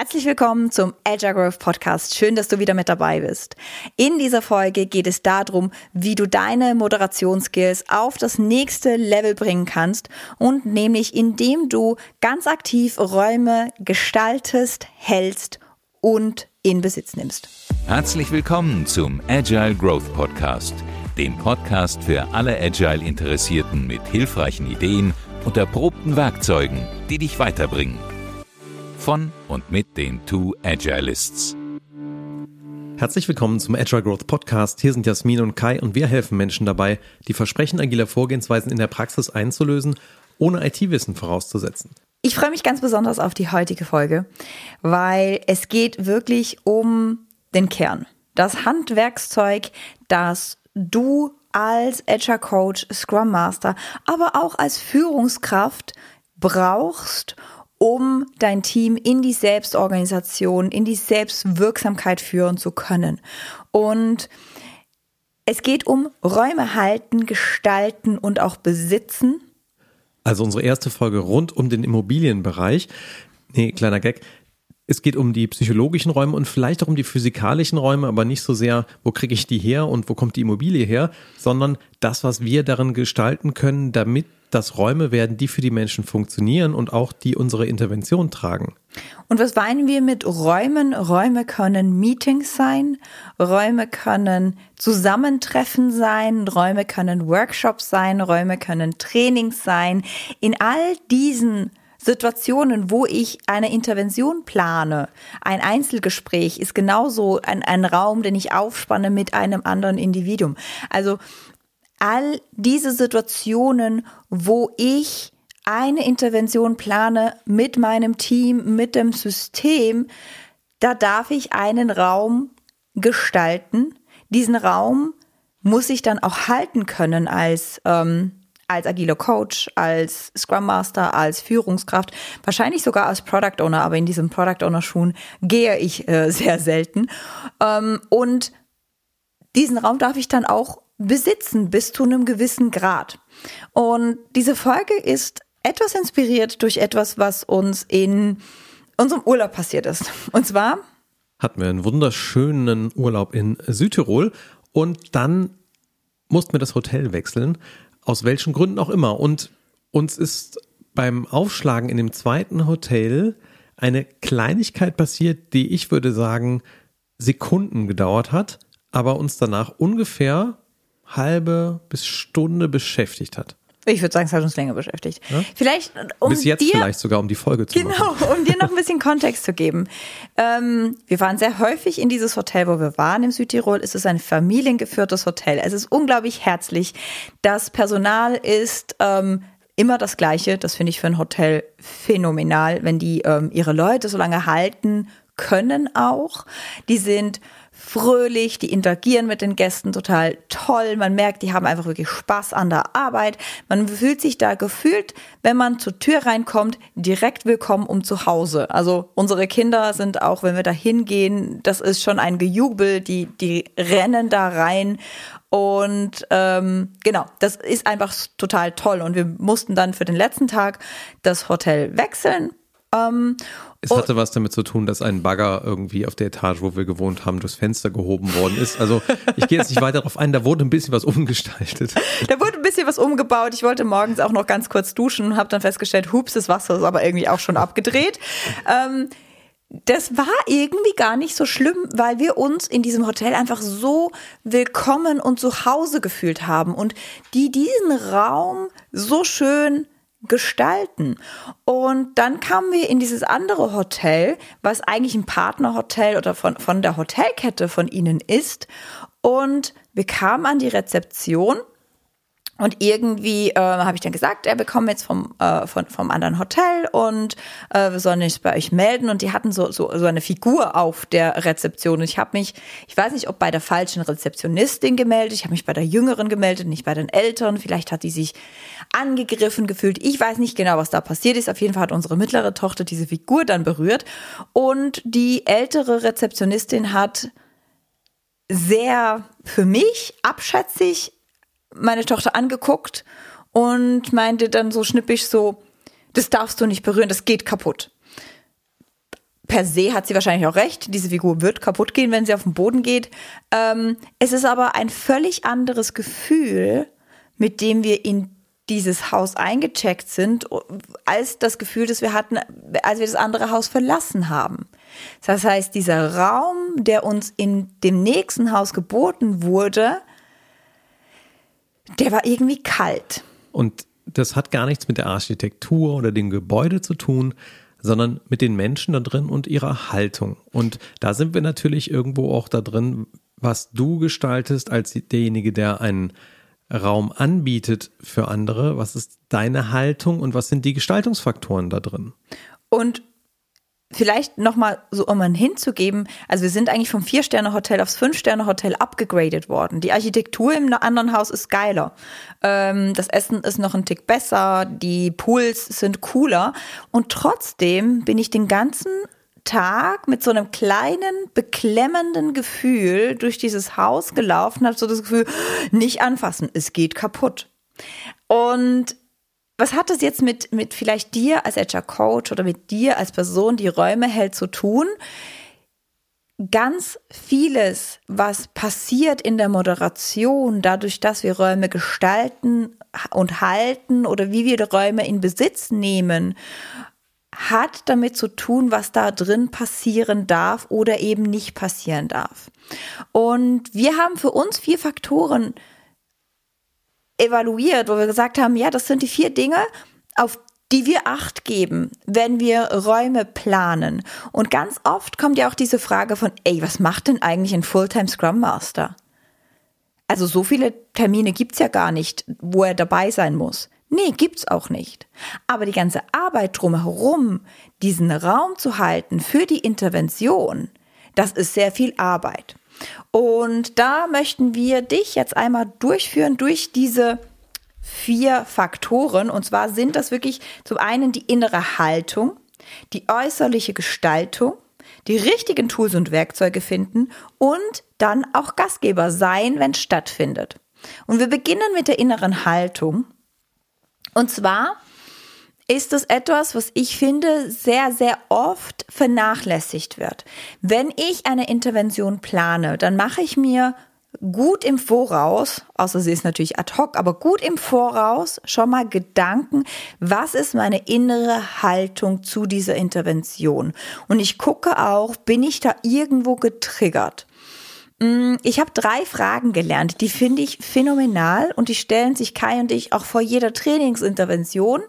Herzlich willkommen zum Agile Growth Podcast. Schön, dass du wieder mit dabei bist. In dieser Folge geht es darum, wie du deine Moderationsskills auf das nächste Level bringen kannst und nämlich indem du ganz aktiv Räume gestaltest, hältst und in Besitz nimmst. Herzlich willkommen zum Agile Growth Podcast, dem Podcast für alle Agile Interessierten mit hilfreichen Ideen und erprobten Werkzeugen, die dich weiterbringen von und mit den Two Agilists. Herzlich willkommen zum Agile Growth Podcast. Hier sind Jasmin und Kai und wir helfen Menschen dabei, die Versprechen agiler Vorgehensweisen in der Praxis einzulösen, ohne IT-Wissen vorauszusetzen. Ich freue mich ganz besonders auf die heutige Folge, weil es geht wirklich um den Kern. Das Handwerkszeug, das du als Agile Coach, Scrum Master, aber auch als Führungskraft brauchst, um dein Team in die Selbstorganisation, in die Selbstwirksamkeit führen zu können. Und es geht um Räume halten, gestalten und auch besitzen. Also unsere erste Folge rund um den Immobilienbereich. Nee, kleiner Gag. Es geht um die psychologischen Räume und vielleicht auch um die physikalischen Räume, aber nicht so sehr, wo kriege ich die her und wo kommt die Immobilie her, sondern das, was wir darin gestalten können, damit das Räume werden, die für die Menschen funktionieren und auch die unsere Intervention tragen. Und was meinen wir mit Räumen? Räume können Meetings sein, Räume können Zusammentreffen sein, Räume können Workshops sein, Räume können Trainings sein. In all diesen Situationen, wo ich eine Intervention plane, ein Einzelgespräch ist genauso ein, ein Raum, den ich aufspanne mit einem anderen Individuum. Also all diese Situationen, wo ich eine Intervention plane mit meinem Team, mit dem System, da darf ich einen Raum gestalten. Diesen Raum muss ich dann auch halten können als, ähm, als agiler Coach, als Scrum Master, als Führungskraft, wahrscheinlich sogar als Product Owner, aber in diesem Product Owner Schuhen gehe ich äh, sehr selten. Ähm, und diesen Raum darf ich dann auch besitzen bis zu einem gewissen Grad. Und diese Folge ist etwas inspiriert durch etwas, was uns in unserem Urlaub passiert ist. Und zwar hatten wir einen wunderschönen Urlaub in Südtirol und dann mussten wir das Hotel wechseln, aus welchen Gründen auch immer. Und uns ist beim Aufschlagen in dem zweiten Hotel eine Kleinigkeit passiert, die ich würde sagen Sekunden gedauert hat, aber uns danach ungefähr halbe bis Stunde beschäftigt hat. Ich würde sagen, es hat uns länger beschäftigt. Ja? Vielleicht um Bis jetzt dir, vielleicht sogar, um die Folge zu genau, machen. Genau, um dir noch ein bisschen Kontext zu geben. Ähm, wir waren sehr häufig in dieses Hotel, wo wir waren im Südtirol. Es ist ein familiengeführtes Hotel. Es ist unglaublich herzlich. Das Personal ist ähm, immer das Gleiche. Das finde ich für ein Hotel phänomenal, wenn die ähm, ihre Leute so lange halten können auch. Die sind fröhlich, die interagieren mit den Gästen total toll. Man merkt, die haben einfach wirklich Spaß an der Arbeit. Man fühlt sich da gefühlt, wenn man zur Tür reinkommt, direkt willkommen um zu Hause. Also unsere Kinder sind auch, wenn wir da hingehen, das ist schon ein Gejubel, die, die rennen da rein. Und ähm, genau, das ist einfach total toll. Und wir mussten dann für den letzten Tag das Hotel wechseln. Ähm, es hatte was damit zu tun, dass ein Bagger irgendwie auf der Etage, wo wir gewohnt haben, durchs Fenster gehoben worden ist. Also ich gehe jetzt nicht weiter darauf ein, da wurde ein bisschen was umgestaltet. Da wurde ein bisschen was umgebaut. Ich wollte morgens auch noch ganz kurz duschen, habe dann festgestellt, hups, das Wasser ist aber irgendwie auch schon abgedreht. Ähm, das war irgendwie gar nicht so schlimm, weil wir uns in diesem Hotel einfach so willkommen und zu Hause gefühlt haben und die diesen Raum so schön gestalten. Und dann kamen wir in dieses andere Hotel, was eigentlich ein Partnerhotel oder von, von der Hotelkette von ihnen ist. Und wir kamen an die Rezeption und irgendwie äh, habe ich dann gesagt, er bekommt jetzt vom, äh, von, vom anderen Hotel und äh, wir sollen uns bei euch melden. Und die hatten so, so, so eine Figur auf der Rezeption. Und ich habe mich, ich weiß nicht, ob bei der falschen Rezeptionistin gemeldet, ich habe mich bei der jüngeren gemeldet, nicht bei den Eltern. Vielleicht hat die sich angegriffen gefühlt. Ich weiß nicht genau, was da passiert ist. Auf jeden Fall hat unsere mittlere Tochter diese Figur dann berührt. Und die ältere Rezeptionistin hat sehr für mich abschätzig meine Tochter angeguckt und meinte dann so schnippisch so, das darfst du nicht berühren, das geht kaputt. per se hat sie wahrscheinlich auch recht. Diese Figur wird kaputt gehen, wenn sie auf den Boden geht. Ähm, es ist aber ein völlig anderes Gefühl, mit dem wir in dieses Haus eingecheckt sind, als das Gefühl, das wir hatten, als wir das andere Haus verlassen haben. Das heißt, dieser Raum, der uns in dem nächsten Haus geboten wurde, der war irgendwie kalt. Und das hat gar nichts mit der Architektur oder dem Gebäude zu tun, sondern mit den Menschen da drin und ihrer Haltung. Und da sind wir natürlich irgendwo auch da drin, was du gestaltest als derjenige, der einen Raum anbietet für andere. Was ist deine Haltung und was sind die Gestaltungsfaktoren da drin? Und vielleicht nochmal so, um einen hinzugeben, also wir sind eigentlich vom Vier-Sterne-Hotel aufs Fünf-Sterne-Hotel abgegradet worden. Die Architektur im anderen Haus ist geiler. Ähm, das Essen ist noch ein Tick besser, die Pools sind cooler und trotzdem bin ich den ganzen Tag mit so einem kleinen, beklemmenden Gefühl durch dieses Haus gelaufen, habe so das Gefühl, nicht anfassen, es geht kaputt. Und was hat das jetzt mit, mit vielleicht dir als Agile Coach oder mit dir als Person, die Räume hält, zu tun? Ganz vieles, was passiert in der Moderation, dadurch, dass wir Räume gestalten und halten oder wie wir die Räume in Besitz nehmen, hat damit zu tun, was da drin passieren darf oder eben nicht passieren darf. Und wir haben für uns vier Faktoren evaluiert, wo wir gesagt haben, ja, das sind die vier Dinge, auf die wir Acht geben, wenn wir Räume planen. Und ganz oft kommt ja auch diese Frage von, ey, was macht denn eigentlich ein Fulltime Scrum Master? Also so viele Termine gibt's ja gar nicht, wo er dabei sein muss. Nee, gibt's auch nicht. Aber die ganze Arbeit drumherum, diesen Raum zu halten für die Intervention, das ist sehr viel Arbeit. Und da möchten wir dich jetzt einmal durchführen durch diese vier Faktoren. Und zwar sind das wirklich zum einen die innere Haltung, die äußerliche Gestaltung, die richtigen Tools und Werkzeuge finden und dann auch Gastgeber sein, wenn es stattfindet. Und wir beginnen mit der inneren Haltung. Und zwar ist es etwas, was ich finde, sehr, sehr oft vernachlässigt wird. Wenn ich eine Intervention plane, dann mache ich mir gut im Voraus, außer sie ist natürlich ad hoc, aber gut im Voraus schon mal Gedanken, was ist meine innere Haltung zu dieser Intervention? Und ich gucke auch, bin ich da irgendwo getriggert? Mm, ich habe drei Fragen gelernt, die finde ich phänomenal und die stellen sich Kai und ich auch vor jeder Trainingsintervention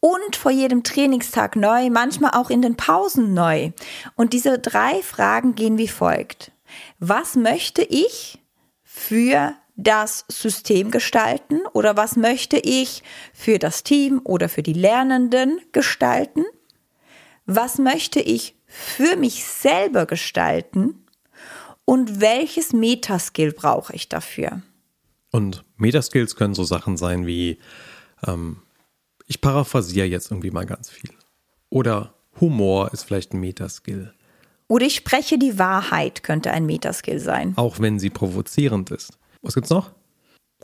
und vor jedem Trainingstag neu, manchmal auch in den Pausen neu. Und diese drei Fragen gehen wie folgt. Was möchte ich für das System gestalten oder was möchte ich für das Team oder für die Lernenden gestalten? Was möchte ich für mich selber gestalten? Und welches Metaskill brauche ich dafür? Und Metaskills können so Sachen sein wie ähm, ich paraphrasiere jetzt irgendwie mal ganz viel. Oder Humor ist vielleicht ein Metaskill. Oder ich spreche die Wahrheit könnte ein Metaskill sein. Auch wenn sie provozierend ist. Was gibt's noch?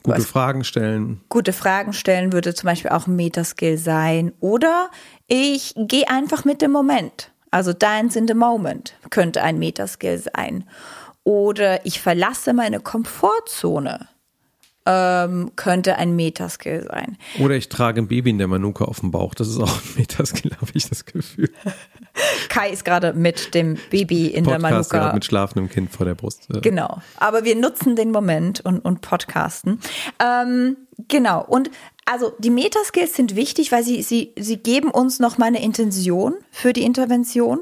Gute Was? Fragen stellen. Gute Fragen stellen würde zum Beispiel auch ein Metaskill sein. Oder ich gehe einfach mit dem Moment. Also dance in the moment könnte ein Metaskill sein. Oder ich verlasse meine Komfortzone ähm, könnte ein Metaskill sein. Oder ich trage ein Baby in der Manuka auf dem Bauch. Das ist auch ein Metaskill, habe ich das Gefühl. Kai ist gerade mit dem Baby in Podcast der Manuka. mit schlafendem Kind vor der Brust. Genau. Aber wir nutzen den Moment und, und podcasten. Ähm, genau. Und also die Metaskills sind wichtig, weil sie, sie, sie geben uns noch mal eine Intention für die Intervention.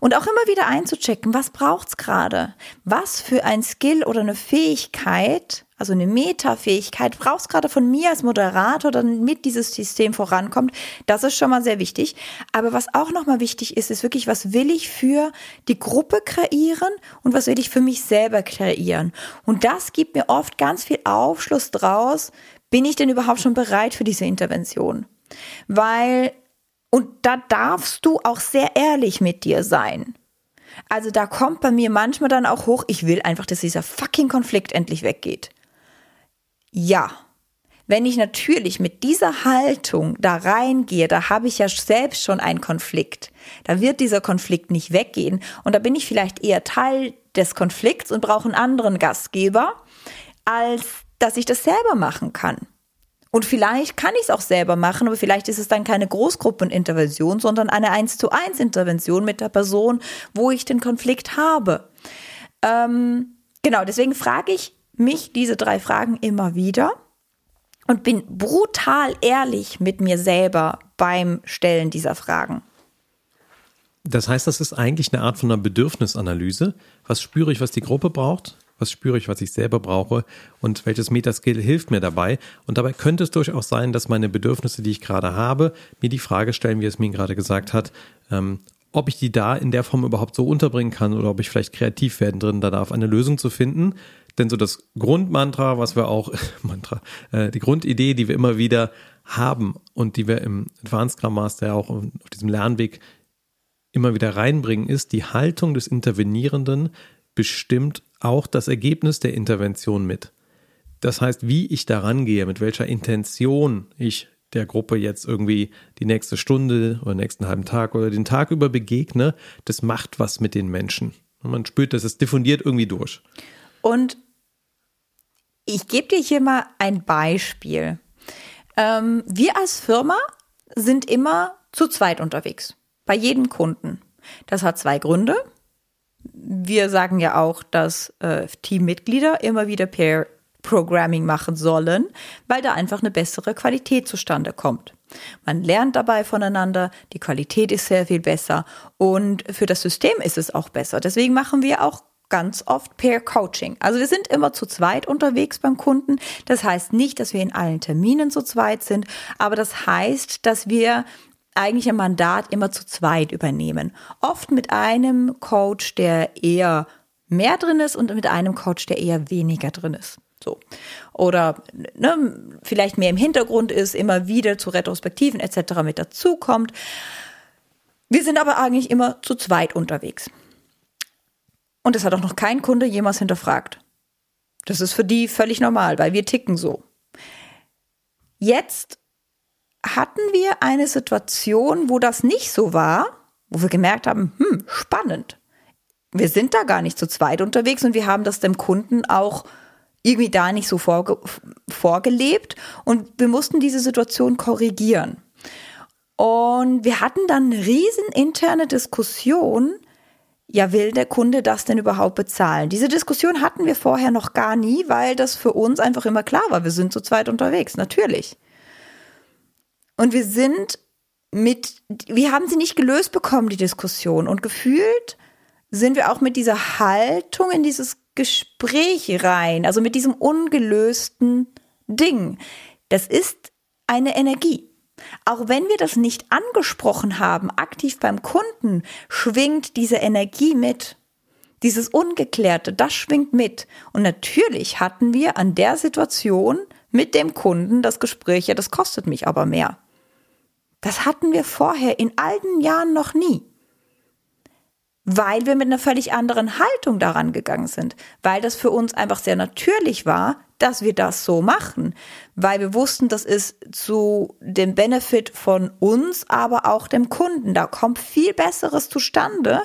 Und auch immer wieder einzuchecken, was braucht's gerade? Was für ein Skill oder eine Fähigkeit also eine Metafähigkeit, brauchst gerade von mir als Moderator, damit dieses System vorankommt. Das ist schon mal sehr wichtig. Aber was auch nochmal wichtig ist, ist wirklich, was will ich für die Gruppe kreieren und was will ich für mich selber kreieren? Und das gibt mir oft ganz viel Aufschluss draus. Bin ich denn überhaupt schon bereit für diese Intervention? Weil, und da darfst du auch sehr ehrlich mit dir sein. Also da kommt bei mir manchmal dann auch hoch, ich will einfach, dass dieser fucking Konflikt endlich weggeht. Ja, Wenn ich natürlich mit dieser Haltung da reingehe, da habe ich ja selbst schon einen Konflikt. Da wird dieser Konflikt nicht weggehen. Und da bin ich vielleicht eher Teil des Konflikts und brauche einen anderen Gastgeber, als dass ich das selber machen kann. Und vielleicht kann ich es auch selber machen, aber vielleicht ist es dann keine Großgruppenintervention, sondern eine 1 zu 1 Intervention mit der Person, wo ich den Konflikt habe. Ähm, genau, deswegen frage ich mich diese drei Fragen immer wieder und bin brutal ehrlich mit mir selber beim Stellen dieser Fragen. Das heißt, das ist eigentlich eine Art von einer Bedürfnisanalyse. Was spüre ich, was die Gruppe braucht? Was spüre ich, was ich selber brauche? Und welches Metaskill hilft mir dabei? Und dabei könnte es durchaus sein, dass meine Bedürfnisse, die ich gerade habe, mir die Frage stellen, wie es mir gerade gesagt hat, ähm, ob ich die da in der Form überhaupt so unterbringen kann oder ob ich vielleicht kreativ werden drin da darf, eine Lösung zu finden. Denn so das Grundmantra, was wir auch, Mantra, äh, die Grundidee, die wir immer wieder haben und die wir im Advanced Scrum Master auch auf diesem Lernweg immer wieder reinbringen, ist, die Haltung des Intervenierenden bestimmt auch das Ergebnis der Intervention mit. Das heißt, wie ich daran gehe, mit welcher Intention ich der Gruppe jetzt irgendwie die nächste Stunde oder nächsten halben Tag oder den Tag über begegne, das macht was mit den Menschen. Und man spürt, dass es diffundiert irgendwie durch. Und ich gebe dir hier mal ein Beispiel. Ähm, wir als Firma sind immer zu zweit unterwegs, bei jedem Kunden. Das hat zwei Gründe. Wir sagen ja auch, dass äh, Teammitglieder immer wieder Pair Programming machen sollen, weil da einfach eine bessere Qualität zustande kommt. Man lernt dabei voneinander, die Qualität ist sehr viel besser und für das System ist es auch besser. Deswegen machen wir auch ganz oft Pair Coaching. Also wir sind immer zu zweit unterwegs beim Kunden. Das heißt nicht, dass wir in allen Terminen zu zweit sind, aber das heißt, dass wir eigentlich ein Mandat immer zu zweit übernehmen. Oft mit einem Coach, der eher mehr drin ist und mit einem Coach, der eher weniger drin ist. So. Oder ne, vielleicht mehr im Hintergrund ist, immer wieder zu Retrospektiven etc. mit dazukommt. Wir sind aber eigentlich immer zu zweit unterwegs. Und es hat auch noch kein Kunde jemals hinterfragt. Das ist für die völlig normal, weil wir ticken so. Jetzt hatten wir eine Situation, wo das nicht so war, wo wir gemerkt haben, hm, spannend. Wir sind da gar nicht zu zweit unterwegs und wir haben das dem Kunden auch irgendwie da nicht so vorge vorgelebt und wir mussten diese Situation korrigieren. Und wir hatten dann eine riesen interne Diskussion, ja, will der Kunde das denn überhaupt bezahlen? Diese Diskussion hatten wir vorher noch gar nie, weil das für uns einfach immer klar war. Wir sind zu zweit unterwegs, natürlich. Und wir sind mit, wir haben sie nicht gelöst bekommen, die Diskussion. Und gefühlt sind wir auch mit dieser Haltung in dieses Gespräch rein, also mit diesem ungelösten Ding. Das ist eine Energie. Auch wenn wir das nicht angesprochen haben, aktiv beim Kunden, schwingt diese Energie mit. Dieses Ungeklärte, das schwingt mit. Und natürlich hatten wir an der Situation mit dem Kunden das Gespräch, ja, das kostet mich aber mehr. Das hatten wir vorher in alten Jahren noch nie. Weil wir mit einer völlig anderen Haltung daran gegangen sind. Weil das für uns einfach sehr natürlich war, dass wir das so machen, weil wir wussten, das ist zu dem Benefit von uns, aber auch dem Kunden. Da kommt viel Besseres zustande,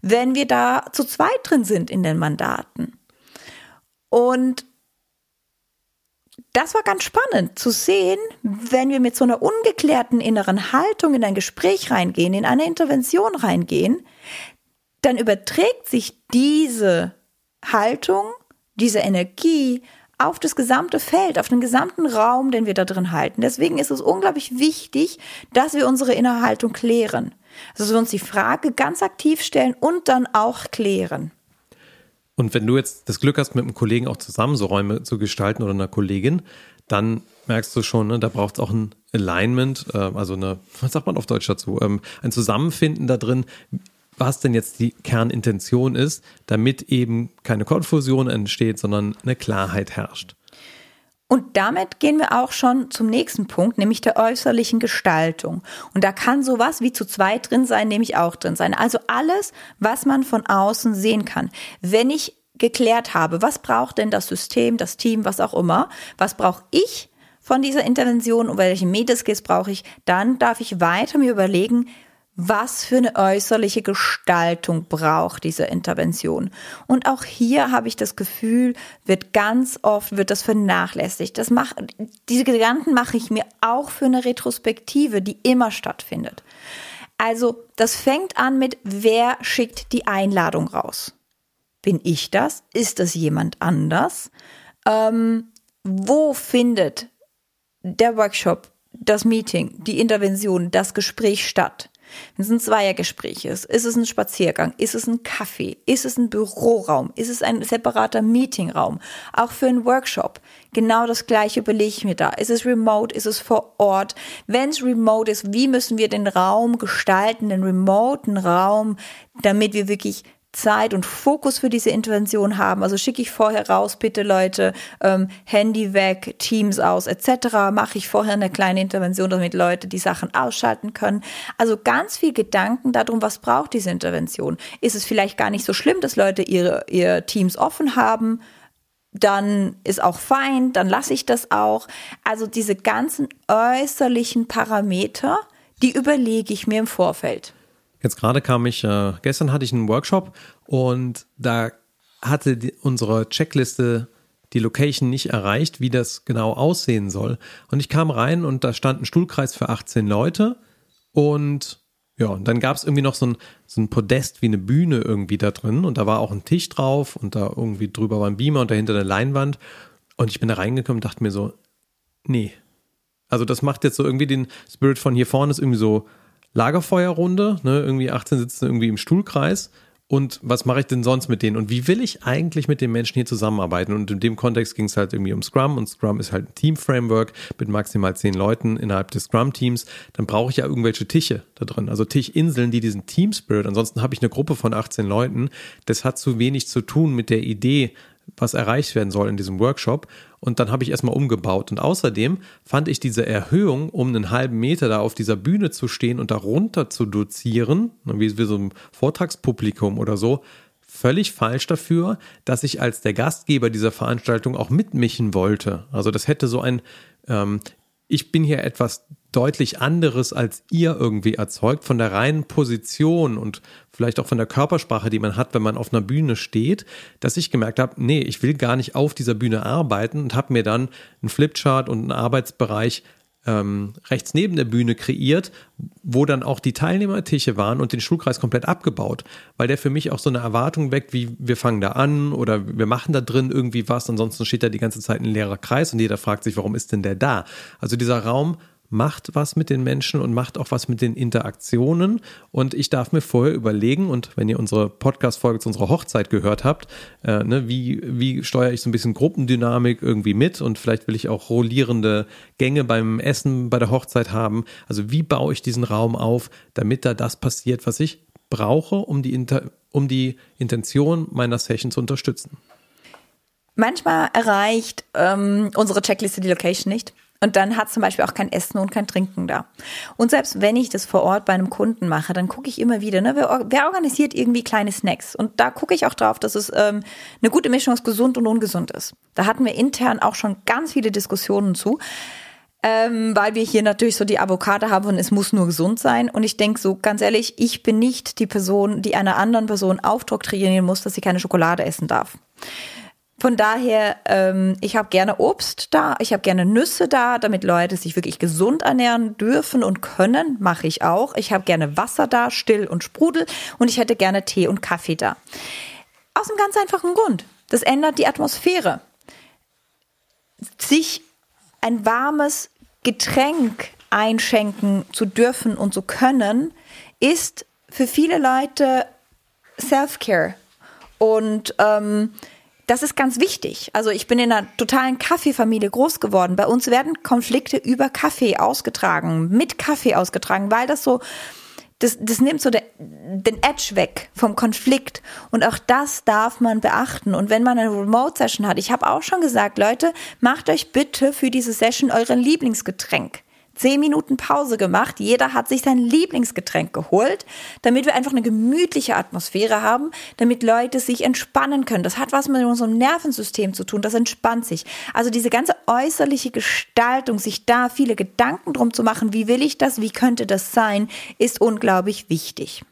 wenn wir da zu zweit drin sind in den Mandaten. Und das war ganz spannend zu sehen, wenn wir mit so einer ungeklärten inneren Haltung in ein Gespräch reingehen, in eine Intervention reingehen, dann überträgt sich diese Haltung, diese Energie auf das gesamte Feld, auf den gesamten Raum, den wir da drin halten. Deswegen ist es unglaublich wichtig, dass wir unsere Innerhaltung klären. Also dass wir uns die Frage ganz aktiv stellen und dann auch klären. Und wenn du jetzt das Glück hast, mit einem Kollegen auch zusammen so Räume zu gestalten oder einer Kollegin, dann merkst du schon, ne, da braucht es auch ein Alignment, äh, also eine, was sagt man auf Deutsch dazu, ähm, ein Zusammenfinden da drin was denn jetzt die Kernintention ist, damit eben keine Konfusion entsteht, sondern eine Klarheit herrscht. Und damit gehen wir auch schon zum nächsten Punkt, nämlich der äußerlichen Gestaltung. Und da kann sowas wie zu zweit drin sein, nämlich auch drin sein. Also alles, was man von außen sehen kann. Wenn ich geklärt habe, was braucht denn das System, das Team, was auch immer, was brauche ich von dieser Intervention und welche Metaskills brauche ich, dann darf ich weiter mir überlegen, was für eine äußerliche Gestaltung braucht diese Intervention. Und auch hier habe ich das Gefühl, wird ganz oft wird das vernachlässigt. Das mach, diese Gedanken mache ich mir auch für eine Retrospektive, die immer stattfindet. Also, das fängt an mit, wer schickt die Einladung raus? Bin ich das? Ist das jemand anders? Ähm, wo findet der Workshop, das Meeting, die Intervention, das Gespräch statt? Wenn es ein Zweiergespräch ist, ist es ein Spaziergang, ist es ein Kaffee, ist es ein Büroraum, ist es ein separater Meetingraum, auch für einen Workshop. Genau das gleiche überlege ich mir da. Ist es remote, ist es vor Ort? Wenn es remote ist, wie müssen wir den Raum gestalten, den remoten Raum, damit wir wirklich Zeit und Fokus für diese Intervention haben. Also schicke ich vorher raus, bitte Leute, ähm, Handy weg, Teams aus, etc. Mache ich vorher eine kleine Intervention, damit Leute die Sachen ausschalten können. Also ganz viel Gedanken darum, was braucht diese Intervention. Ist es vielleicht gar nicht so schlimm, dass Leute ihre, ihr Teams offen haben? dann ist auch fein, dann lasse ich das auch. Also diese ganzen äußerlichen Parameter, die überlege ich mir im Vorfeld. Jetzt gerade kam ich, äh, gestern hatte ich einen Workshop und da hatte die, unsere Checkliste die Location nicht erreicht, wie das genau aussehen soll. Und ich kam rein und da stand ein Stuhlkreis für 18 Leute und ja, und dann gab es irgendwie noch so ein, so ein Podest wie eine Bühne irgendwie da drin und da war auch ein Tisch drauf und da irgendwie drüber war ein Beamer und dahinter eine Leinwand. Und ich bin da reingekommen und dachte mir so, nee. Also das macht jetzt so irgendwie den Spirit von hier vorne ist irgendwie so Lagerfeuerrunde, ne, irgendwie 18 sitzen irgendwie im Stuhlkreis. Und was mache ich denn sonst mit denen? Und wie will ich eigentlich mit den Menschen hier zusammenarbeiten? Und in dem Kontext ging es halt irgendwie um Scrum und Scrum ist halt ein Team-Framework mit maximal zehn Leuten innerhalb des Scrum-Teams. Dann brauche ich ja irgendwelche Tische da drin, also Tischinseln, die diesen Team-Spirit. Ansonsten habe ich eine Gruppe von 18 Leuten. Das hat zu wenig zu tun mit der Idee, was erreicht werden soll in diesem Workshop. Und dann habe ich erstmal umgebaut. Und außerdem fand ich diese Erhöhung, um einen halben Meter da auf dieser Bühne zu stehen und darunter zu dozieren, wie, wie so ein Vortragspublikum oder so, völlig falsch dafür, dass ich als der Gastgeber dieser Veranstaltung auch mitmischen wollte. Also das hätte so ein, ähm, ich bin hier etwas deutlich anderes als ihr irgendwie erzeugt, von der reinen Position und vielleicht auch von der Körpersprache, die man hat, wenn man auf einer Bühne steht, dass ich gemerkt habe, nee, ich will gar nicht auf dieser Bühne arbeiten und habe mir dann einen Flipchart und einen Arbeitsbereich ähm, rechts neben der Bühne kreiert, wo dann auch die Teilnehmertische waren und den Schulkreis komplett abgebaut, weil der für mich auch so eine Erwartung weckt, wie wir fangen da an oder wir machen da drin irgendwie was, ansonsten steht da die ganze Zeit ein leerer Kreis und jeder fragt sich, warum ist denn der da? Also dieser Raum macht was mit den Menschen und macht auch was mit den Interaktionen. Und ich darf mir vorher überlegen, und wenn ihr unsere Podcast-Folge zu unserer Hochzeit gehört habt, äh, ne, wie, wie steuere ich so ein bisschen Gruppendynamik irgendwie mit und vielleicht will ich auch rollierende Gänge beim Essen bei der Hochzeit haben. Also wie baue ich diesen Raum auf, damit da das passiert, was ich brauche, um die, Inter um die Intention meiner Session zu unterstützen. Manchmal erreicht ähm, unsere Checkliste die Location nicht. Und dann hat zum Beispiel auch kein Essen und kein Trinken da. Und selbst wenn ich das vor Ort bei einem Kunden mache, dann gucke ich immer wieder, ne, wer, wer organisiert irgendwie kleine Snacks? Und da gucke ich auch drauf, dass es ähm, eine gute Mischung aus gesund und ungesund ist. Da hatten wir intern auch schon ganz viele Diskussionen zu. Ähm, weil wir hier natürlich so die Avocado haben und es muss nur gesund sein. Und ich denke so ganz ehrlich, ich bin nicht die Person, die einer anderen Person aufdoktrinieren muss, dass sie keine Schokolade essen darf. Von daher, ähm, ich habe gerne Obst da, ich habe gerne Nüsse da, damit Leute sich wirklich gesund ernähren dürfen und können, mache ich auch. Ich habe gerne Wasser da, still und sprudel und ich hätte gerne Tee und Kaffee da. Aus einem ganz einfachen Grund. Das ändert die Atmosphäre. Sich ein warmes Getränk einschenken zu dürfen und zu können, ist für viele Leute Self-Care. Und ähm, das ist ganz wichtig. Also ich bin in einer totalen Kaffeefamilie groß geworden. Bei uns werden Konflikte über Kaffee ausgetragen, mit Kaffee ausgetragen, weil das so, das, das nimmt so de, den Edge weg vom Konflikt. Und auch das darf man beachten. Und wenn man eine Remote-Session hat, ich habe auch schon gesagt, Leute, macht euch bitte für diese Session euren Lieblingsgetränk. Zehn Minuten Pause gemacht. Jeder hat sich sein Lieblingsgetränk geholt, damit wir einfach eine gemütliche Atmosphäre haben, damit Leute sich entspannen können. Das hat was mit unserem Nervensystem zu tun. Das entspannt sich. Also diese ganze äußerliche Gestaltung, sich da viele Gedanken drum zu machen, wie will ich das, wie könnte das sein, ist unglaublich wichtig.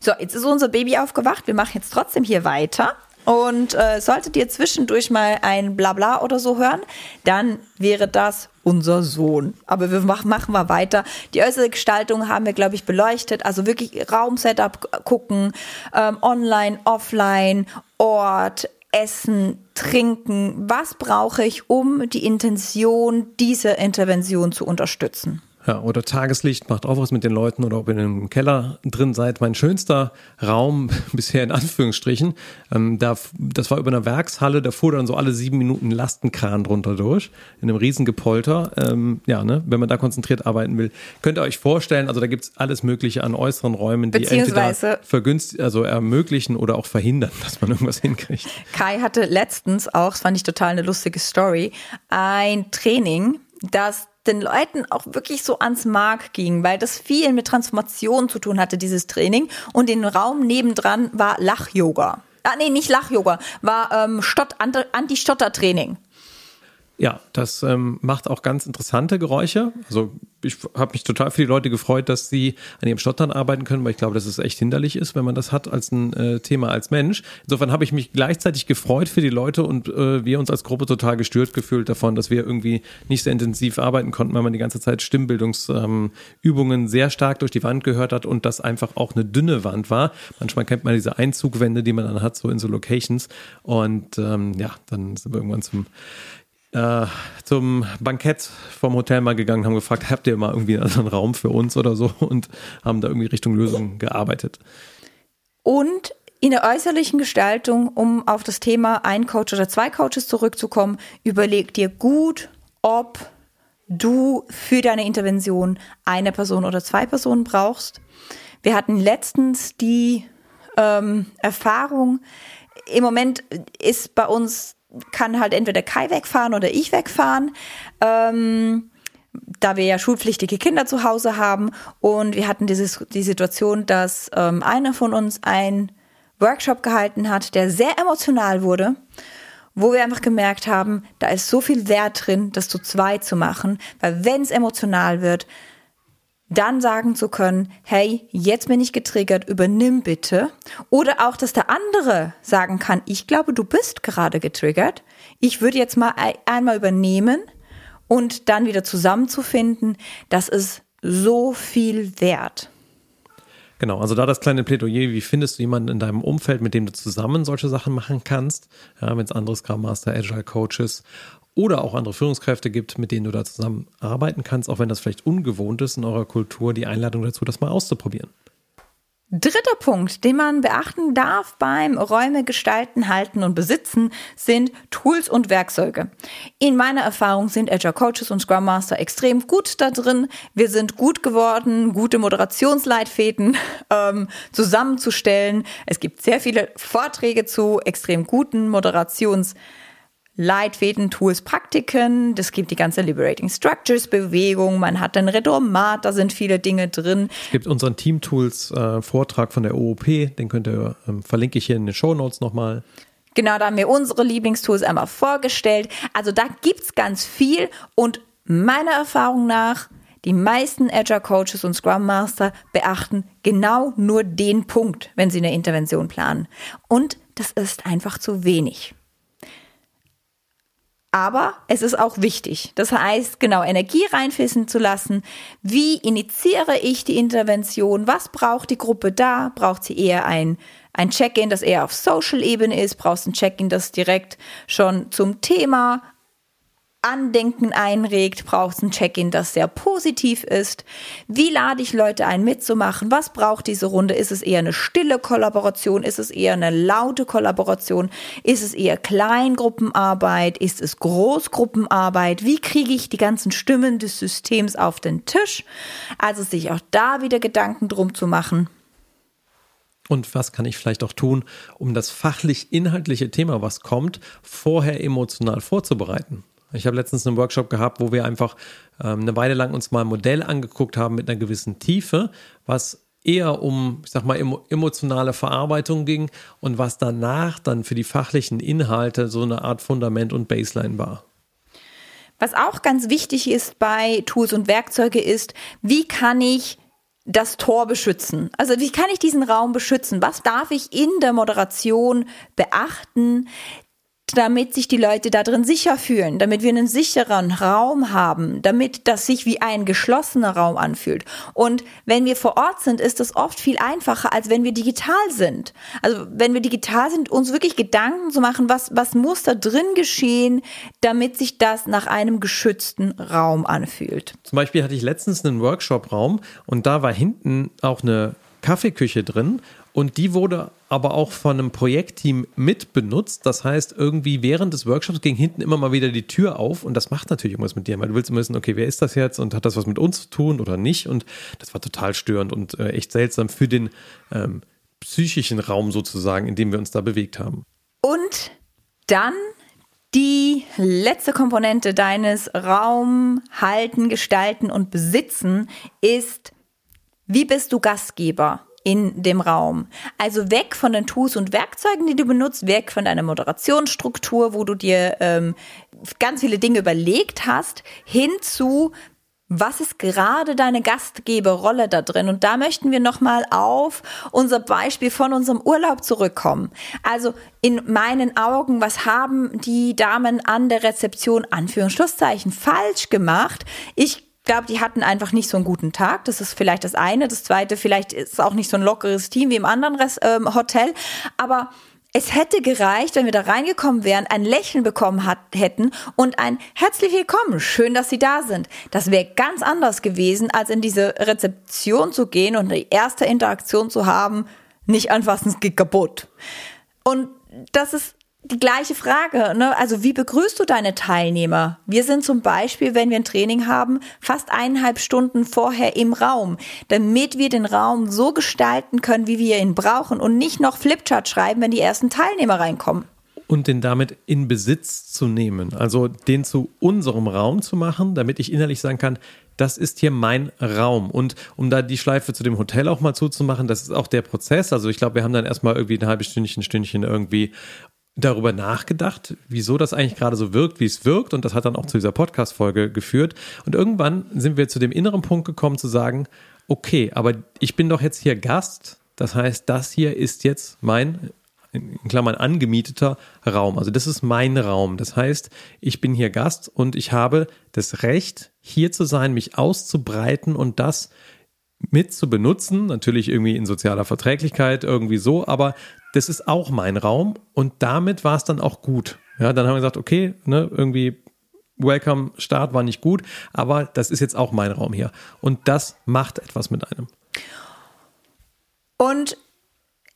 So, jetzt ist unser Baby aufgewacht. Wir machen jetzt trotzdem hier weiter. Und äh, solltet ihr zwischendurch mal ein Blabla oder so hören, dann wäre das unser Sohn. Aber wir machen, machen wir weiter. Die äußere Gestaltung haben wir, glaube ich, beleuchtet. Also wirklich Raumsetup gucken, ähm, online, offline, Ort, Essen, Trinken. Was brauche ich, um die Intention dieser Intervention zu unterstützen? Ja, oder Tageslicht macht auch was mit den Leuten oder ob ihr in einem Keller drin seid. Mein schönster Raum bisher in Anführungsstrichen, ähm, da, das war über einer Werkshalle, da fuhr dann so alle sieben Minuten Lastenkran drunter durch, in einem riesen Gepolter. Ähm, ja, ne, wenn man da konzentriert arbeiten will. Könnt ihr euch vorstellen, also da gibt's alles Mögliche an äußeren Räumen, die entweder vergünstigen, also ermöglichen oder auch verhindern, dass man irgendwas hinkriegt. Kai hatte letztens auch, das fand ich total eine lustige Story, ein Training, das den Leuten auch wirklich so ans Mark ging, weil das viel mit Transformation zu tun hatte, dieses Training. Und den Raum nebendran war Lach-Yoga. Ah, nee, nicht Lach-Yoga, war ähm, Stott, Anti-Stotter-Training. Ja, das ähm, macht auch ganz interessante Geräusche. Also ich habe mich total für die Leute gefreut, dass sie an ihrem Stottern arbeiten können, weil ich glaube, dass es echt hinderlich ist, wenn man das hat als ein äh, Thema als Mensch. Insofern habe ich mich gleichzeitig gefreut für die Leute und äh, wir uns als Gruppe total gestört gefühlt davon, dass wir irgendwie nicht sehr intensiv arbeiten konnten, weil man die ganze Zeit Stimmbildungsübungen ähm, sehr stark durch die Wand gehört hat und das einfach auch eine dünne Wand war. Manchmal kennt man diese Einzugwände, die man dann hat, so in so Locations. Und ähm, ja, dann sind wir irgendwann zum äh, zum Bankett vom Hotel mal gegangen, haben gefragt, habt ihr mal irgendwie einen anderen Raum für uns oder so und haben da irgendwie Richtung Lösung gearbeitet. Und in der äußerlichen Gestaltung, um auf das Thema ein Coach oder zwei Coaches zurückzukommen, überleg dir gut, ob du für deine Intervention eine Person oder zwei Personen brauchst. Wir hatten letztens die ähm, Erfahrung, im Moment ist bei uns kann halt entweder Kai wegfahren oder ich wegfahren. Ähm, da wir ja schulpflichtige Kinder zu Hause haben und wir hatten dieses, die Situation, dass ähm, einer von uns ein Workshop gehalten hat, der sehr emotional wurde, wo wir einfach gemerkt haben, da ist so viel Wert drin, das zu zweit zu machen, weil wenn es emotional wird, dann sagen zu können, hey, jetzt bin ich getriggert, übernimm bitte. Oder auch, dass der andere sagen kann, ich glaube, du bist gerade getriggert. Ich würde jetzt mal einmal übernehmen und dann wieder zusammenzufinden, das ist so viel wert. Genau, also da das kleine Plädoyer, wie findest du jemanden in deinem Umfeld, mit dem du zusammen solche Sachen machen kannst, ja, wenn es andere Scrum Master, Agile Coaches oder auch andere Führungskräfte gibt, mit denen du da zusammen arbeiten kannst, auch wenn das vielleicht ungewohnt ist in eurer Kultur, die Einladung dazu, das mal auszuprobieren. Dritter Punkt, den man beachten darf beim Räume gestalten, halten und besitzen, sind Tools und Werkzeuge. In meiner Erfahrung sind Agile Coaches und Scrum Master extrem gut da drin. Wir sind gut geworden, gute Moderationsleitfäden ähm, zusammenzustellen. Es gibt sehr viele Vorträge zu extrem guten Moderations Leitfäden, Tools, Praktiken. Das gibt die ganze Liberating Structures Bewegung. Man hat ein Redomat, da sind viele Dinge drin. Es gibt unseren Team Tools äh, Vortrag von der OOP, den könnt ihr, ähm, verlinke ich hier in den Show Notes nochmal. Genau, da haben wir unsere Lieblingstools einmal vorgestellt. Also da gibt's ganz viel und meiner Erfahrung nach die meisten Agile Coaches und Scrum Master beachten genau nur den Punkt, wenn sie eine Intervention planen. Und das ist einfach zu wenig. Aber es ist auch wichtig. Das heißt, genau Energie reinfließen zu lassen. Wie initiiere ich die Intervention? Was braucht die Gruppe da? Braucht sie eher ein, ein Check-in, das eher auf Social-Ebene ist? Brauchst ein Check-in, das direkt schon zum Thema Andenken einregt, braucht es ein Check-in, das sehr positiv ist. Wie lade ich Leute ein, mitzumachen? Was braucht diese Runde? Ist es eher eine stille Kollaboration? Ist es eher eine laute Kollaboration? Ist es eher Kleingruppenarbeit? Ist es Großgruppenarbeit? Wie kriege ich die ganzen Stimmen des Systems auf den Tisch? Also sich auch da wieder Gedanken drum zu machen. Und was kann ich vielleicht auch tun, um das fachlich-inhaltliche Thema, was kommt, vorher emotional vorzubereiten? Ich habe letztens einen Workshop gehabt, wo wir einfach ähm, eine Weile lang uns mal ein Modell angeguckt haben mit einer gewissen Tiefe, was eher um, ich sag mal, emotionale Verarbeitung ging und was danach dann für die fachlichen Inhalte so eine Art Fundament und Baseline war. Was auch ganz wichtig ist bei Tools und Werkzeuge ist, wie kann ich das Tor beschützen? Also wie kann ich diesen Raum beschützen? Was darf ich in der Moderation beachten, damit sich die Leute da drin sicher fühlen, damit wir einen sicheren Raum haben, damit das sich wie ein geschlossener Raum anfühlt. Und wenn wir vor Ort sind, ist das oft viel einfacher, als wenn wir digital sind. Also wenn wir digital sind, uns wirklich Gedanken zu machen, was, was muss da drin geschehen, damit sich das nach einem geschützten Raum anfühlt. Zum Beispiel hatte ich letztens einen Workshop-Raum und da war hinten auch eine Kaffeeküche drin und die wurde aber auch von einem Projektteam mitbenutzt. Das heißt, irgendwie während des Workshops ging hinten immer mal wieder die Tür auf und das macht natürlich irgendwas mit dir, weil du willst immer wissen, okay, wer ist das jetzt und hat das was mit uns zu tun oder nicht? Und das war total störend und äh, echt seltsam für den ähm, psychischen Raum sozusagen, in dem wir uns da bewegt haben. Und dann die letzte Komponente deines Raum halten, gestalten und besitzen ist, wie bist du Gastgeber? In dem Raum. Also weg von den Tools und Werkzeugen, die du benutzt, weg von deiner Moderationsstruktur, wo du dir ähm, ganz viele Dinge überlegt hast, hin zu was ist gerade deine Gastgeberrolle da drin? Und da möchten wir nochmal auf unser Beispiel von unserem Urlaub zurückkommen. Also in meinen Augen, was haben die Damen an der Rezeption, Anführungsschlusszeichen, falsch gemacht? Ich glaube, die hatten einfach nicht so einen guten Tag. Das ist vielleicht das eine. Das zweite, vielleicht ist es auch nicht so ein lockeres Team wie im anderen Rest, ähm, Hotel. Aber es hätte gereicht, wenn wir da reingekommen wären, ein Lächeln bekommen hat, hätten und ein herzlich willkommen, schön, dass Sie da sind. Das wäre ganz anders gewesen, als in diese Rezeption zu gehen und die erste Interaktion zu haben, nicht anfassen, es geht kaputt. Und das ist die gleiche Frage, ne? Also wie begrüßt du deine Teilnehmer? Wir sind zum Beispiel, wenn wir ein Training haben, fast eineinhalb Stunden vorher im Raum, damit wir den Raum so gestalten können, wie wir ihn brauchen und nicht noch Flipchart schreiben, wenn die ersten Teilnehmer reinkommen. Und den damit in Besitz zu nehmen, also den zu unserem Raum zu machen, damit ich innerlich sagen kann, das ist hier mein Raum. Und um da die Schleife zu dem Hotel auch mal zuzumachen, das ist auch der Prozess. Also ich glaube, wir haben dann erstmal irgendwie ein halbes Stündchen, Stündchen irgendwie darüber nachgedacht, wieso das eigentlich gerade so wirkt, wie es wirkt. Und das hat dann auch zu dieser Podcast-Folge geführt. Und irgendwann sind wir zu dem inneren Punkt gekommen, zu sagen, okay, aber ich bin doch jetzt hier Gast. Das heißt, das hier ist jetzt mein, in Klammern, angemieteter Raum. Also das ist mein Raum. Das heißt, ich bin hier Gast und ich habe das Recht, hier zu sein, mich auszubreiten und das mit zu benutzen, natürlich irgendwie in sozialer Verträglichkeit, irgendwie so, aber das ist auch mein Raum und damit war es dann auch gut. Ja, dann haben wir gesagt, okay, ne, irgendwie Welcome Start war nicht gut, aber das ist jetzt auch mein Raum hier und das macht etwas mit einem. Und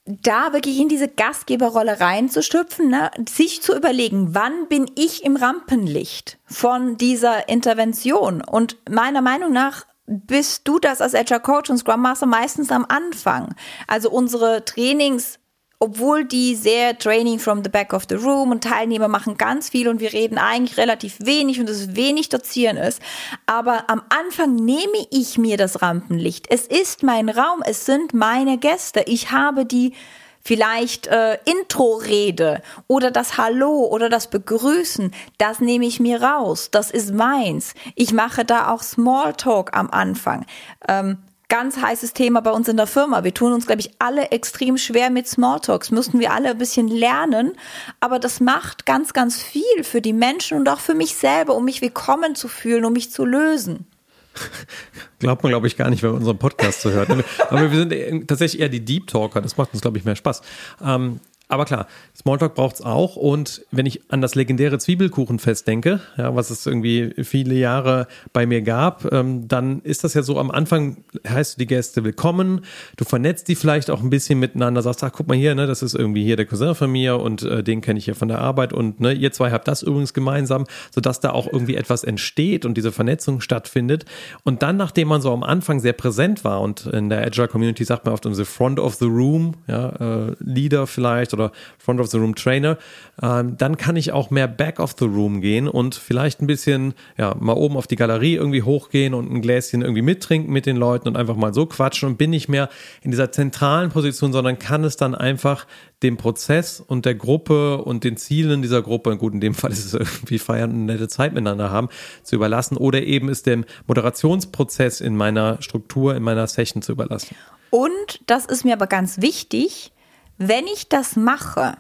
da wirklich in diese Gastgeberrolle reinzustüpfen, ne? sich zu überlegen, wann bin ich im Rampenlicht von dieser Intervention? Und meiner Meinung nach bist du das als Agile Coach und Scrum Master meistens am Anfang. Also unsere Trainings, obwohl die sehr Training from the back of the room und Teilnehmer machen ganz viel und wir reden eigentlich relativ wenig und es wenig dozieren ist. Aber am Anfang nehme ich mir das Rampenlicht. Es ist mein Raum, es sind meine Gäste. Ich habe die vielleicht äh, Intro-Rede oder das Hallo oder das Begrüßen, das nehme ich mir raus. Das ist meins. Ich mache da auch Smalltalk am Anfang. Ähm, ganz heißes Thema bei uns in der Firma. Wir tun uns, glaube ich, alle extrem schwer mit Smalltalks. Müssten wir alle ein bisschen lernen. Aber das macht ganz, ganz viel für die Menschen und auch für mich selber, um mich willkommen zu fühlen, um mich zu lösen. Glaubt man, glaube ich, gar nicht, wenn man unseren Podcast so hört. Aber wir sind tatsächlich eher die Deep Talker. Das macht uns, glaube ich, mehr Spaß. Ähm, aber klar, Smalltalk braucht es auch. Und wenn ich an das legendäre Zwiebelkuchenfest denke, ja, was es irgendwie viele Jahre bei mir gab, ähm, dann ist das ja so, am Anfang heißt du die Gäste willkommen, du vernetzt die vielleicht auch ein bisschen miteinander, sagst, ach, guck mal hier, ne, das ist irgendwie hier der Cousin von mir und äh, den kenne ich ja von der Arbeit und ne, ihr zwei habt das übrigens gemeinsam, sodass da auch irgendwie etwas entsteht und diese Vernetzung stattfindet. Und dann, nachdem man so am Anfang sehr präsent war und in der Agile Community sagt man oft, the front of the room, ja, äh, Leader vielleicht oder Front of the Room Trainer, ähm, dann kann ich auch mehr Back of the Room gehen und vielleicht ein bisschen, ja, mal oben auf die Galerie irgendwie hochgehen und ein Gläschen irgendwie mittrinken mit den Leuten und einfach mal so quatschen und bin nicht mehr in dieser zentralen Position, sondern kann es dann einfach dem Prozess und der Gruppe und den Zielen dieser Gruppe, gut, in dem Fall ist es irgendwie feiern und nette Zeit miteinander haben, zu überlassen oder eben es dem Moderationsprozess in meiner Struktur, in meiner Session zu überlassen. Und das ist mir aber ganz wichtig, wenn ich das mache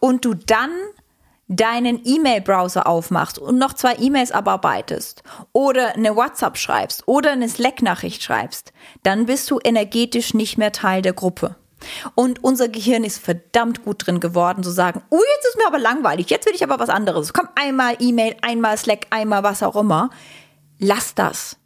und du dann deinen E-Mail-Browser aufmachst und noch zwei E-Mails abarbeitest oder eine WhatsApp schreibst oder eine Slack-Nachricht schreibst, dann bist du energetisch nicht mehr Teil der Gruppe. Und unser Gehirn ist verdammt gut drin geworden, zu sagen, oh, jetzt ist mir aber langweilig, jetzt will ich aber was anderes. Komm, einmal E-Mail, einmal Slack, einmal was auch immer. Lass das.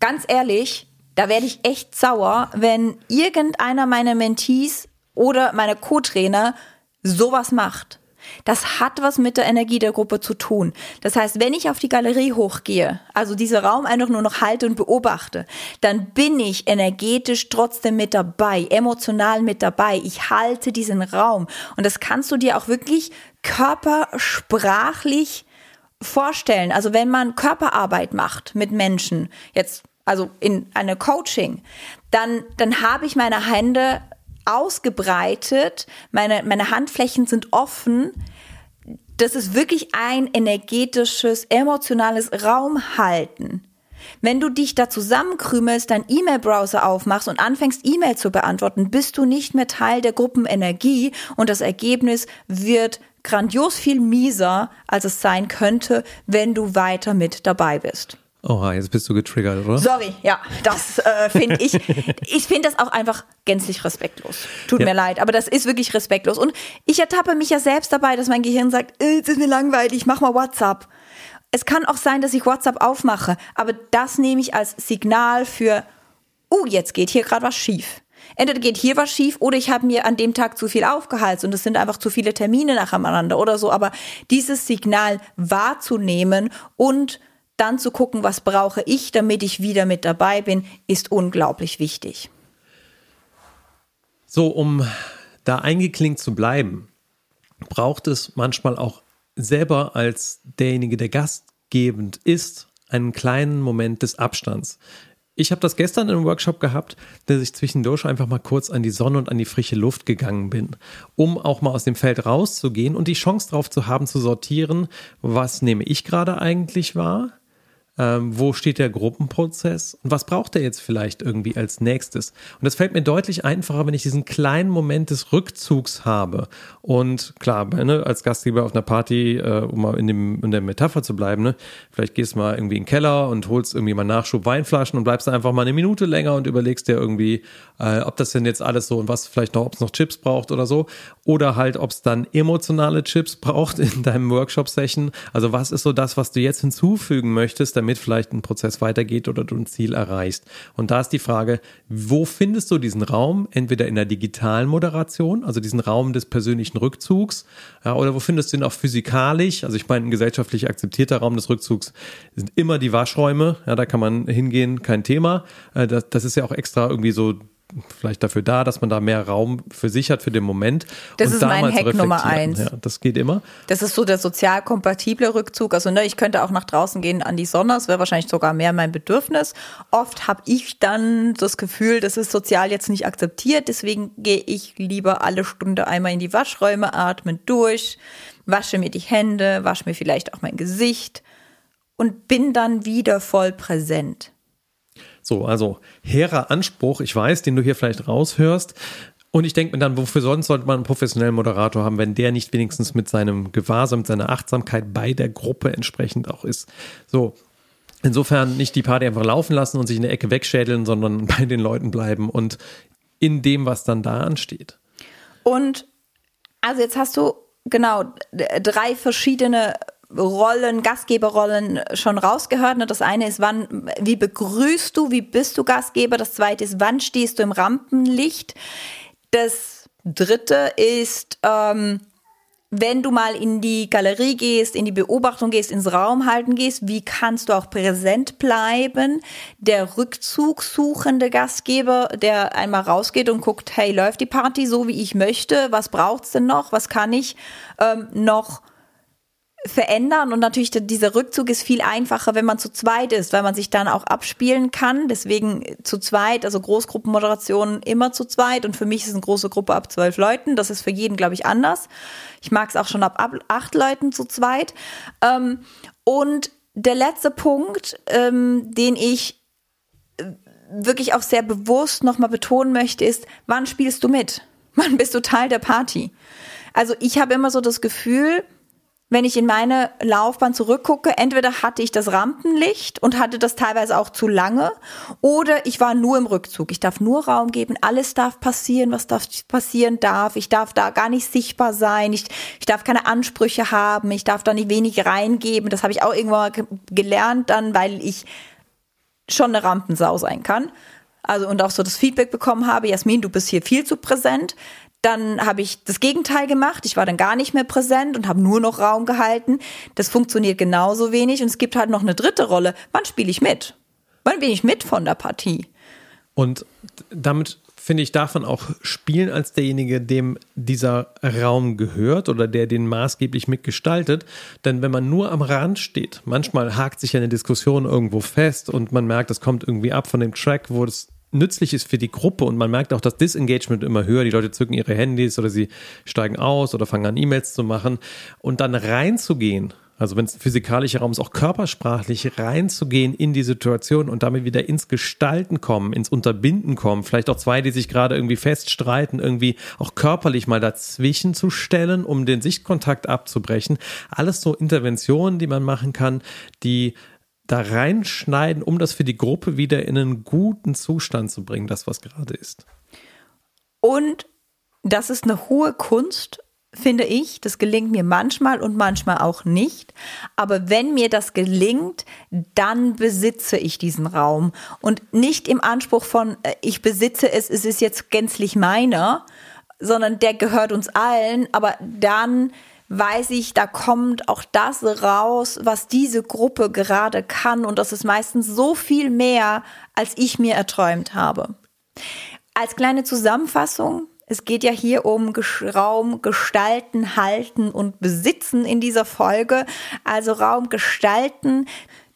Ganz ehrlich, da werde ich echt sauer, wenn irgendeiner meiner Mentees oder meine Co-Trainer sowas macht. Das hat was mit der Energie der Gruppe zu tun. Das heißt, wenn ich auf die Galerie hochgehe, also diesen Raum einfach nur noch halte und beobachte, dann bin ich energetisch trotzdem mit dabei, emotional mit dabei. Ich halte diesen Raum. Und das kannst du dir auch wirklich körpersprachlich vorstellen. Also wenn man Körperarbeit macht mit Menschen, jetzt also in eine Coaching, dann, dann habe ich meine Hände ausgebreitet, meine, meine Handflächen sind offen. Das ist wirklich ein energetisches, emotionales Raumhalten. Wenn du dich da zusammenkrümelst, dein E-Mail-Browser aufmachst und anfängst, E-Mail zu beantworten, bist du nicht mehr Teil der Gruppenenergie und das Ergebnis wird grandios viel mieser, als es sein könnte, wenn du weiter mit dabei bist. Oha, jetzt bist du getriggert, oder? Sorry, ja, das äh, finde ich. ich finde das auch einfach gänzlich respektlos. Tut ja. mir leid, aber das ist wirklich respektlos. Und ich ertappe mich ja selbst dabei, dass mein Gehirn sagt, äh, es ist mir langweilig, mach mal WhatsApp. Es kann auch sein, dass ich WhatsApp aufmache, aber das nehme ich als Signal für, uh, jetzt geht hier gerade was schief. Entweder geht hier was schief oder ich habe mir an dem Tag zu viel aufgeheizt und es sind einfach zu viele Termine nacheinander oder so. Aber dieses Signal wahrzunehmen und dann zu gucken, was brauche ich, damit ich wieder mit dabei bin, ist unglaublich wichtig. So, um da eingeklinkt zu bleiben, braucht es manchmal auch selber als derjenige, der gastgebend ist, einen kleinen Moment des Abstands. Ich habe das gestern einem Workshop gehabt, dass ich zwischendurch einfach mal kurz an die Sonne und an die frische Luft gegangen bin, um auch mal aus dem Feld rauszugehen und die Chance darauf zu haben, zu sortieren, was nehme ich gerade eigentlich wahr, ähm, wo steht der Gruppenprozess und was braucht er jetzt vielleicht irgendwie als nächstes. Und das fällt mir deutlich einfacher, wenn ich diesen kleinen Moment des Rückzugs habe. Und klar, ne, als Gastgeber auf einer Party, äh, um mal in, dem, in der Metapher zu bleiben, ne, vielleicht gehst du mal irgendwie in den Keller und holst irgendwie mal Nachschub Weinflaschen und bleibst einfach mal eine Minute länger und überlegst dir irgendwie, äh, ob das denn jetzt alles so und was vielleicht noch, ob es noch Chips braucht oder so. Oder halt, ob es dann emotionale Chips braucht in deinem Workshop-Session. Also was ist so das, was du jetzt hinzufügen möchtest, damit damit vielleicht ein Prozess weitergeht oder du ein Ziel erreichst. Und da ist die Frage, wo findest du diesen Raum? Entweder in der digitalen Moderation, also diesen Raum des persönlichen Rückzugs, ja, oder wo findest du ihn auch physikalisch? Also ich meine, ein gesellschaftlich akzeptierter Raum des Rückzugs sind immer die Waschräume. Ja, da kann man hingehen, kein Thema. Äh, das, das ist ja auch extra irgendwie so vielleicht dafür da, dass man da mehr Raum für sich hat für den Moment. Das ist mein Hack Nummer eins. Ja, das geht immer. Das ist so der sozial kompatible Rückzug. Also ne, ich könnte auch nach draußen gehen an die Sonne, das wäre wahrscheinlich sogar mehr mein Bedürfnis. Oft habe ich dann das Gefühl, das ist sozial jetzt nicht akzeptiert, deswegen gehe ich lieber alle Stunde einmal in die Waschräume, atme durch, wasche mir die Hände, wasche mir vielleicht auch mein Gesicht und bin dann wieder voll präsent. So, also hehrer Anspruch, ich weiß, den du hier vielleicht raushörst. Und ich denke mir dann, wofür sonst sollte man einen professionellen Moderator haben, wenn der nicht wenigstens mit seinem Gewahrsam, mit seiner Achtsamkeit bei der Gruppe entsprechend auch ist. So, insofern nicht die Party einfach laufen lassen und sich in der Ecke wegschädeln, sondern bei den Leuten bleiben und in dem, was dann da ansteht. Und also jetzt hast du genau drei verschiedene Rollen, Gastgeberrollen schon rausgehört. Ne? Das eine ist, wann, wie begrüßt du, wie bist du Gastgeber? Das zweite ist, wann stehst du im Rampenlicht? Das dritte ist, ähm, wenn du mal in die Galerie gehst, in die Beobachtung gehst, ins Raumhalten gehst, wie kannst du auch präsent bleiben? Der rückzugssuchende Gastgeber, der einmal rausgeht und guckt, hey, läuft die Party so, wie ich möchte? Was braucht's denn noch? Was kann ich ähm, noch verändern und natürlich dieser Rückzug ist viel einfacher, wenn man zu zweit ist, weil man sich dann auch abspielen kann. Deswegen zu zweit, also Großgruppenmoderationen immer zu zweit und für mich ist es eine große Gruppe ab zwölf Leuten. Das ist für jeden, glaube ich, anders. Ich mag es auch schon ab, acht Leuten zu zweit. Ähm, und der letzte Punkt, ähm, den ich äh, wirklich auch sehr bewusst nochmal betonen möchte, ist, wann spielst du mit? Wann bist du Teil der Party? Also ich habe immer so das Gefühl, wenn ich in meine Laufbahn zurückgucke, entweder hatte ich das Rampenlicht und hatte das teilweise auch zu lange oder ich war nur im Rückzug. Ich darf nur Raum geben, alles darf passieren, was darf passieren darf. Ich darf da gar nicht sichtbar sein, ich, ich darf keine Ansprüche haben, ich darf da nicht wenig reingeben. Das habe ich auch irgendwann mal gelernt dann, weil ich schon eine Rampensau sein kann. Also und auch so das Feedback bekommen habe, Jasmin, du bist hier viel zu präsent. Dann habe ich das Gegenteil gemacht. Ich war dann gar nicht mehr präsent und habe nur noch Raum gehalten. Das funktioniert genauso wenig. Und es gibt halt noch eine dritte Rolle. Wann spiele ich mit? Wann bin ich mit von der Partie? Und damit finde ich, darf man auch spielen als derjenige, dem dieser Raum gehört oder der den maßgeblich mitgestaltet. Denn wenn man nur am Rand steht, manchmal hakt sich eine Diskussion irgendwo fest und man merkt, es kommt irgendwie ab von dem Track, wo es nützlich ist für die Gruppe und man merkt auch das Disengagement immer höher. Die Leute zücken ihre Handys oder sie steigen aus oder fangen an E-Mails zu machen und dann reinzugehen. Also wenn es physikalischer Raum ist, auch körpersprachlich reinzugehen in die Situation und damit wieder ins Gestalten kommen, ins Unterbinden kommen. Vielleicht auch zwei, die sich gerade irgendwie feststreiten, irgendwie auch körperlich mal dazwischen zu stellen, um den Sichtkontakt abzubrechen. Alles so Interventionen, die man machen kann, die da reinschneiden, um das für die Gruppe wieder in einen guten Zustand zu bringen, das, was gerade ist. Und das ist eine hohe Kunst, finde ich. Das gelingt mir manchmal und manchmal auch nicht. Aber wenn mir das gelingt, dann besitze ich diesen Raum. Und nicht im Anspruch von, äh, ich besitze es, es ist jetzt gänzlich meiner, sondern der gehört uns allen. Aber dann weiß ich, da kommt auch das raus, was diese Gruppe gerade kann. Und das ist meistens so viel mehr, als ich mir erträumt habe. Als kleine Zusammenfassung, es geht ja hier um Raum gestalten, halten und besitzen in dieser Folge. Also Raum gestalten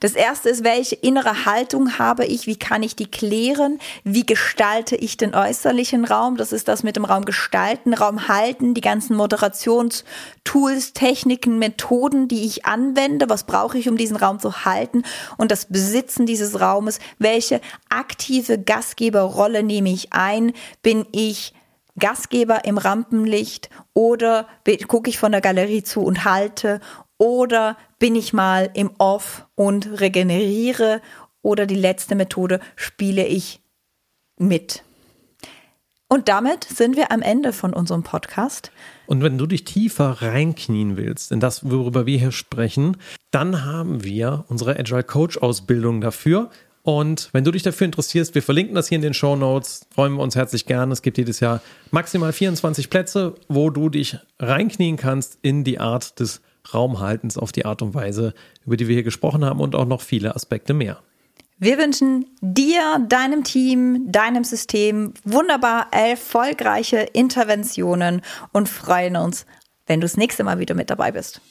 das erste ist, welche innere Haltung habe ich? Wie kann ich die klären? Wie gestalte ich den äußerlichen Raum? Das ist das mit dem Raum gestalten, Raum halten, die ganzen Moderationstools, Techniken, Methoden, die ich anwende. Was brauche ich, um diesen Raum zu halten? Und das Besitzen dieses Raumes. Welche aktive Gastgeberrolle nehme ich ein? Bin ich Gastgeber im Rampenlicht oder gucke ich von der Galerie zu und halte oder bin ich mal im Off und regeneriere oder die letzte Methode spiele ich mit. Und damit sind wir am Ende von unserem Podcast. Und wenn du dich tiefer reinknien willst in das, worüber wir hier sprechen, dann haben wir unsere Agile Coach Ausbildung dafür. Und wenn du dich dafür interessierst, wir verlinken das hier in den Show Notes, freuen wir uns herzlich gern. Es gibt jedes Jahr maximal 24 Plätze, wo du dich reinknien kannst in die Art des Raumhaltens auf die Art und Weise, über die wir hier gesprochen haben und auch noch viele Aspekte mehr. Wir wünschen dir, deinem Team, deinem System wunderbar erfolgreiche Interventionen und freuen uns, wenn du das nächste Mal wieder mit dabei bist.